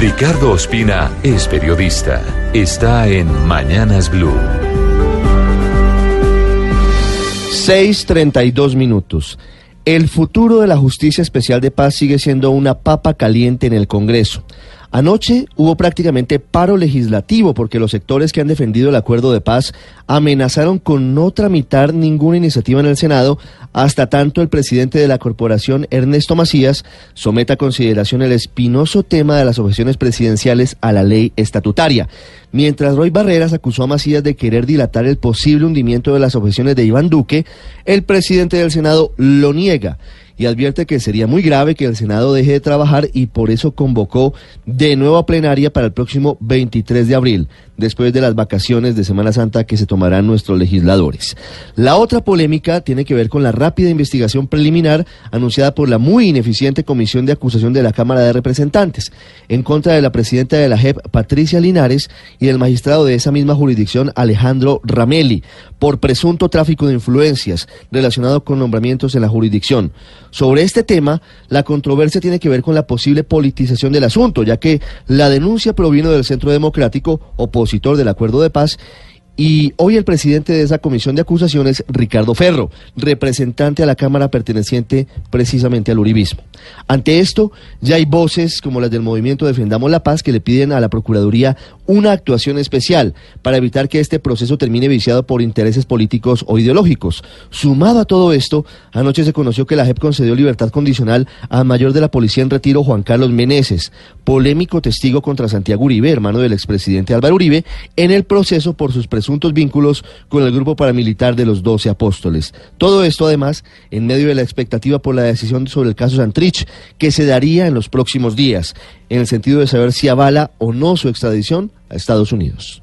Ricardo Ospina es periodista. Está en Mañanas Blue. 6.32 minutos. El futuro de la Justicia Especial de Paz sigue siendo una papa caliente en el Congreso. Anoche hubo prácticamente paro legislativo porque los sectores que han defendido el acuerdo de paz amenazaron con no tramitar ninguna iniciativa en el Senado hasta tanto el presidente de la corporación, Ernesto Macías, someta a consideración el espinoso tema de las objeciones presidenciales a la ley estatutaria. Mientras Roy Barreras acusó a Macías de querer dilatar el posible hundimiento de las objeciones de Iván Duque, el presidente del Senado lo niega y advierte que sería muy grave que el Senado deje de trabajar y por eso convocó de nuevo a plenaria para el próximo 23 de abril, después de las vacaciones de Semana Santa que se tomarán nuestros legisladores. La otra polémica tiene que ver con la rápida investigación preliminar anunciada por la muy ineficiente Comisión de Acusación de la Cámara de Representantes en contra de la presidenta de la JEP, Patricia Linares, y del magistrado de esa misma jurisdicción, Alejandro Ramelli, por presunto tráfico de influencias relacionado con nombramientos en la jurisdicción. Sobre este tema, la controversia tiene que ver con la posible politización del asunto, ya que la denuncia provino del Centro Democrático, opositor del acuerdo de paz, y hoy el presidente de esa comisión de acusaciones, Ricardo Ferro, representante a la Cámara perteneciente precisamente al Uribismo. Ante esto, ya hay voces como las del movimiento Defendamos la Paz que le piden a la Procuraduría una actuación especial para evitar que este proceso termine viciado por intereses políticos o ideológicos. Sumado a todo esto, anoche se conoció que la JEP concedió libertad condicional al mayor de la policía en retiro, Juan Carlos Meneses, polémico testigo contra Santiago Uribe, hermano del expresidente Álvaro Uribe, en el proceso por sus presuntos presuntos vínculos con el grupo paramilitar de los Doce Apóstoles. Todo esto, además, en medio de la expectativa por la decisión sobre el caso Santrich, que se daría en los próximos días, en el sentido de saber si avala o no su extradición a Estados Unidos.